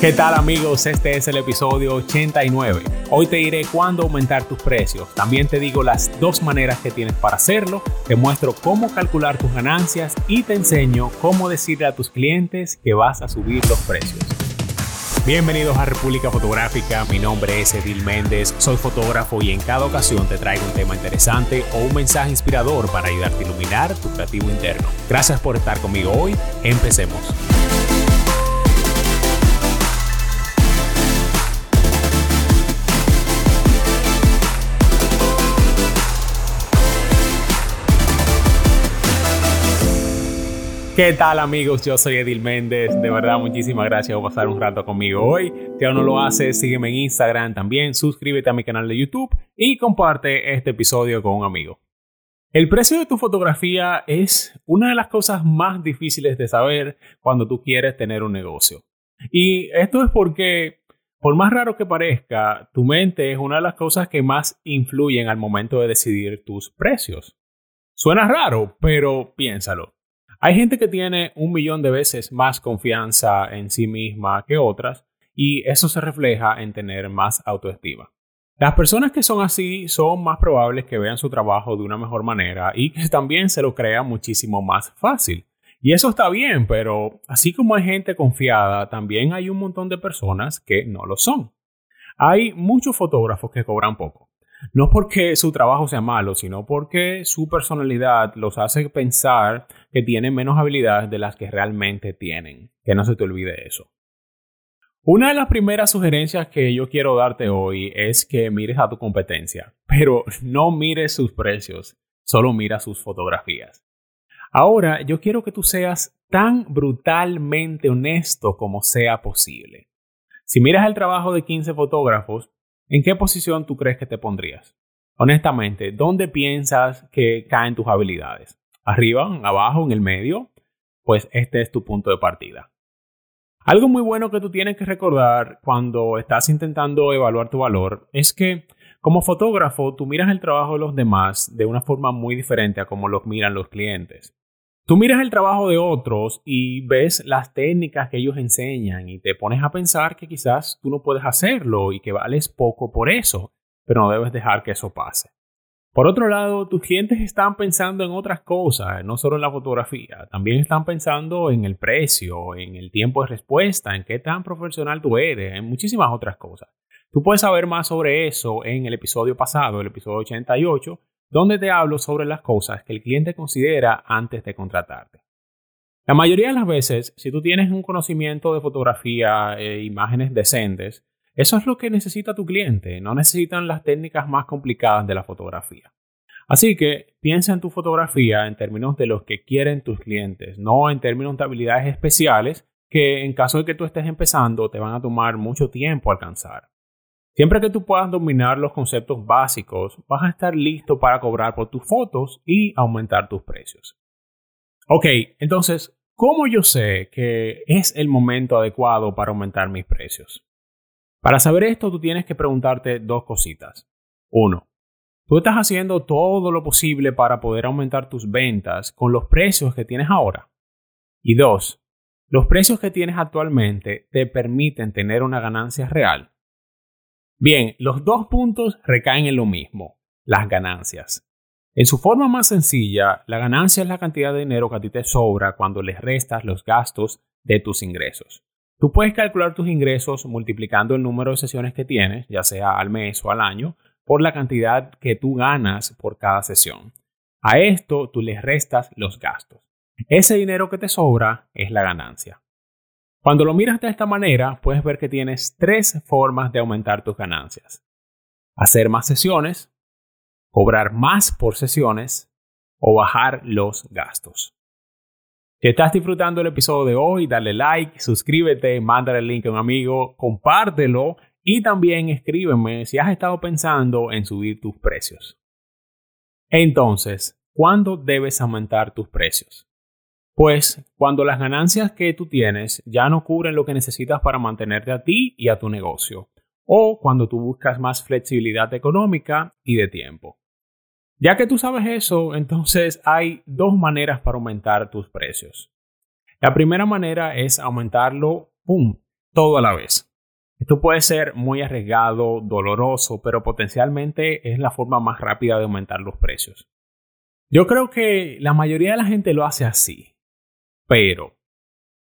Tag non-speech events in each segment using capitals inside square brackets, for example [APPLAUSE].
¿Qué tal amigos? Este es el episodio 89. Hoy te diré cuándo aumentar tus precios. También te digo las dos maneras que tienes para hacerlo. Te muestro cómo calcular tus ganancias y te enseño cómo decirle a tus clientes que vas a subir los precios. Bienvenidos a República Fotográfica, mi nombre es Edil Méndez, soy fotógrafo y en cada ocasión te traigo un tema interesante o un mensaje inspirador para ayudarte a iluminar tu creativo interno. Gracias por estar conmigo hoy, empecemos. ¿Qué tal amigos? Yo soy Edil Méndez. De verdad, muchísimas gracias por pasar un rato conmigo hoy. Si aún no lo haces, sígueme en Instagram también, suscríbete a mi canal de YouTube y comparte este episodio con un amigo. El precio de tu fotografía es una de las cosas más difíciles de saber cuando tú quieres tener un negocio. Y esto es porque, por más raro que parezca, tu mente es una de las cosas que más influyen al momento de decidir tus precios. Suena raro, pero piénsalo. Hay gente que tiene un millón de veces más confianza en sí misma que otras y eso se refleja en tener más autoestima. Las personas que son así son más probables que vean su trabajo de una mejor manera y que también se lo crean muchísimo más fácil. Y eso está bien, pero así como hay gente confiada, también hay un montón de personas que no lo son. Hay muchos fotógrafos que cobran poco. No porque su trabajo sea malo, sino porque su personalidad los hace pensar que tienen menos habilidades de las que realmente tienen. Que no se te olvide eso. Una de las primeras sugerencias que yo quiero darte hoy es que mires a tu competencia, pero [LAUGHS] no mires sus precios, solo mira sus fotografías. Ahora, yo quiero que tú seas tan brutalmente honesto como sea posible. Si miras el trabajo de 15 fotógrafos, ¿En qué posición tú crees que te pondrías? Honestamente, ¿dónde piensas que caen tus habilidades? ¿Arriba, abajo, en el medio? Pues este es tu punto de partida. Algo muy bueno que tú tienes que recordar cuando estás intentando evaluar tu valor es que como fotógrafo tú miras el trabajo de los demás de una forma muy diferente a como lo miran los clientes. Tú miras el trabajo de otros y ves las técnicas que ellos enseñan y te pones a pensar que quizás tú no puedes hacerlo y que vales poco por eso, pero no debes dejar que eso pase. Por otro lado, tus clientes están pensando en otras cosas, no solo en la fotografía, también están pensando en el precio, en el tiempo de respuesta, en qué tan profesional tú eres, en muchísimas otras cosas. Tú puedes saber más sobre eso en el episodio pasado, el episodio 88, donde te hablo sobre las cosas que el cliente considera antes de contratarte. La mayoría de las veces, si tú tienes un conocimiento de fotografía e imágenes decentes, eso es lo que necesita tu cliente, no necesitan las técnicas más complicadas de la fotografía. Así que piensa en tu fotografía en términos de los que quieren tus clientes, no en términos de habilidades especiales que en caso de que tú estés empezando te van a tomar mucho tiempo alcanzar. Siempre que tú puedas dominar los conceptos básicos, vas a estar listo para cobrar por tus fotos y aumentar tus precios. Ok, entonces, ¿cómo yo sé que es el momento adecuado para aumentar mis precios? Para saber esto, tú tienes que preguntarte dos cositas. Uno, ¿tú estás haciendo todo lo posible para poder aumentar tus ventas con los precios que tienes ahora? Y dos, ¿los precios que tienes actualmente te permiten tener una ganancia real? Bien, los dos puntos recaen en lo mismo, las ganancias. En su forma más sencilla, la ganancia es la cantidad de dinero que a ti te sobra cuando le restas los gastos de tus ingresos. Tú puedes calcular tus ingresos multiplicando el número de sesiones que tienes, ya sea al mes o al año, por la cantidad que tú ganas por cada sesión. A esto tú le restas los gastos. Ese dinero que te sobra es la ganancia. Cuando lo miras de esta manera, puedes ver que tienes tres formas de aumentar tus ganancias. Hacer más sesiones, cobrar más por sesiones o bajar los gastos. Si estás disfrutando el episodio de hoy, dale like, suscríbete, mándale el link a un amigo, compártelo y también escríbeme si has estado pensando en subir tus precios. Entonces, ¿cuándo debes aumentar tus precios? Pues cuando las ganancias que tú tienes ya no cubren lo que necesitas para mantenerte a ti y a tu negocio, o cuando tú buscas más flexibilidad económica y de tiempo. Ya que tú sabes eso, entonces hay dos maneras para aumentar tus precios. La primera manera es aumentarlo, ¡pum!, todo a la vez. Esto puede ser muy arriesgado, doloroso, pero potencialmente es la forma más rápida de aumentar los precios. Yo creo que la mayoría de la gente lo hace así, pero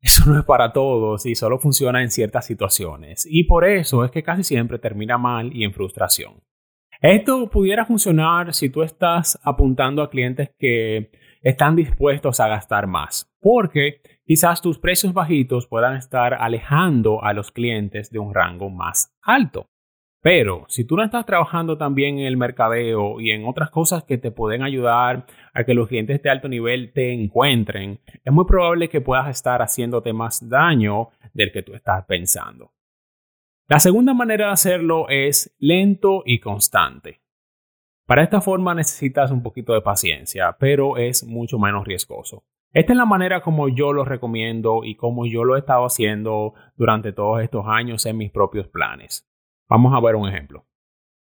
eso no es para todos y solo funciona en ciertas situaciones, y por eso es que casi siempre termina mal y en frustración. Esto pudiera funcionar si tú estás apuntando a clientes que están dispuestos a gastar más, porque quizás tus precios bajitos puedan estar alejando a los clientes de un rango más alto. Pero si tú no estás trabajando también en el mercadeo y en otras cosas que te pueden ayudar a que los clientes de alto nivel te encuentren, es muy probable que puedas estar haciéndote más daño del que tú estás pensando. La segunda manera de hacerlo es lento y constante. Para esta forma necesitas un poquito de paciencia, pero es mucho menos riesgoso. Esta es la manera como yo lo recomiendo y como yo lo he estado haciendo durante todos estos años en mis propios planes. Vamos a ver un ejemplo.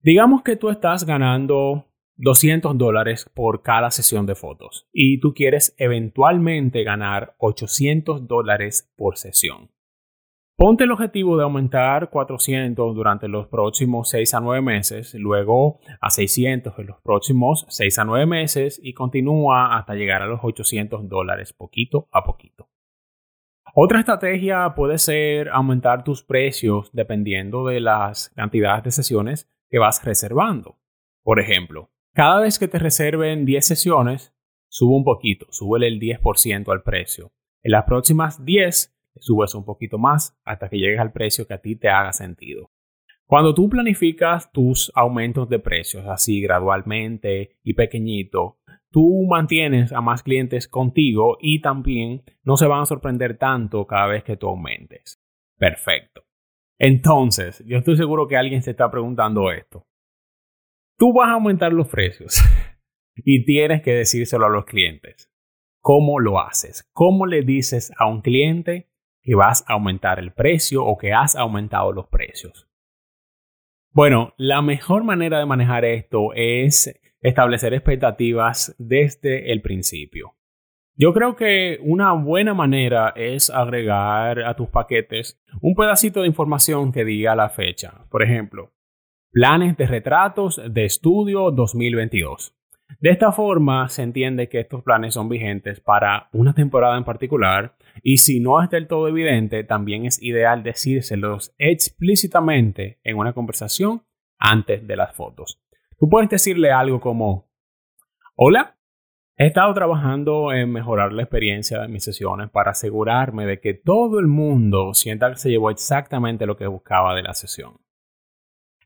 Digamos que tú estás ganando 200 dólares por cada sesión de fotos y tú quieres eventualmente ganar 800 dólares por sesión. Ponte el objetivo de aumentar 400 durante los próximos 6 a 9 meses, luego a 600 en los próximos 6 a 9 meses y continúa hasta llegar a los 800 dólares poquito a poquito. Otra estrategia puede ser aumentar tus precios dependiendo de las cantidades de sesiones que vas reservando. Por ejemplo, cada vez que te reserven 10 sesiones, sube un poquito, sube el 10% al precio. En las próximas 10 subes un poquito más hasta que llegues al precio que a ti te haga sentido. Cuando tú planificas tus aumentos de precios así gradualmente y pequeñito, tú mantienes a más clientes contigo y también no se van a sorprender tanto cada vez que tú aumentes. Perfecto. Entonces, yo estoy seguro que alguien se está preguntando esto. Tú vas a aumentar los precios [LAUGHS] y tienes que decírselo a los clientes. ¿Cómo lo haces? ¿Cómo le dices a un cliente que vas a aumentar el precio o que has aumentado los precios. Bueno, la mejor manera de manejar esto es establecer expectativas desde el principio. Yo creo que una buena manera es agregar a tus paquetes un pedacito de información que diga la fecha. Por ejemplo, planes de retratos de estudio 2022. De esta forma se entiende que estos planes son vigentes para una temporada en particular y si no es del todo evidente, también es ideal decírselos explícitamente en una conversación antes de las fotos. Tú puedes decirle algo como, hola, he estado trabajando en mejorar la experiencia de mis sesiones para asegurarme de que todo el mundo sienta que se llevó exactamente lo que buscaba de la sesión.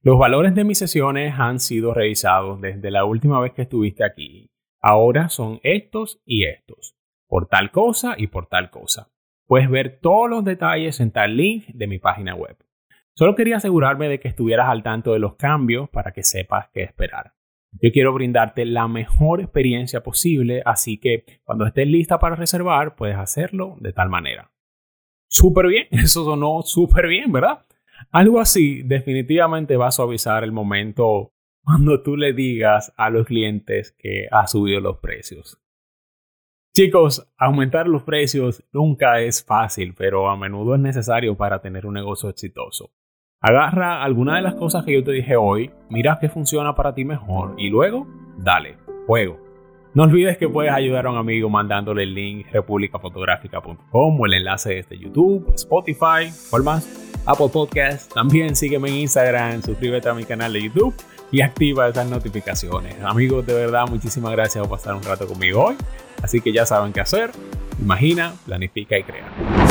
Los valores de mis sesiones han sido revisados desde la última vez que estuviste aquí. Ahora son estos y estos, por tal cosa y por tal cosa. Puedes ver todos los detalles en tal link de mi página web. Solo quería asegurarme de que estuvieras al tanto de los cambios para que sepas qué esperar. Yo quiero brindarte la mejor experiencia posible, así que cuando estés lista para reservar, puedes hacerlo de tal manera. Súper bien, [LAUGHS] eso sonó súper bien, ¿verdad? Algo así definitivamente va a suavizar el momento cuando tú le digas a los clientes que ha subido los precios. Chicos, aumentar los precios nunca es fácil, pero a menudo es necesario para tener un negocio exitoso. Agarra alguna de las cosas que yo te dije hoy, mira qué funciona para ti mejor y luego, dale, juego. No olvides que puedes ayudar a un amigo mandándole el link republicafotográfica.com o el enlace de este YouTube, Spotify, por más Apple Podcast. También sígueme en Instagram, suscríbete a mi canal de YouTube y activa esas notificaciones. Amigos, de verdad, muchísimas gracias por pasar un rato conmigo hoy. Así que ya saben qué hacer. Imagina, planifica y crea.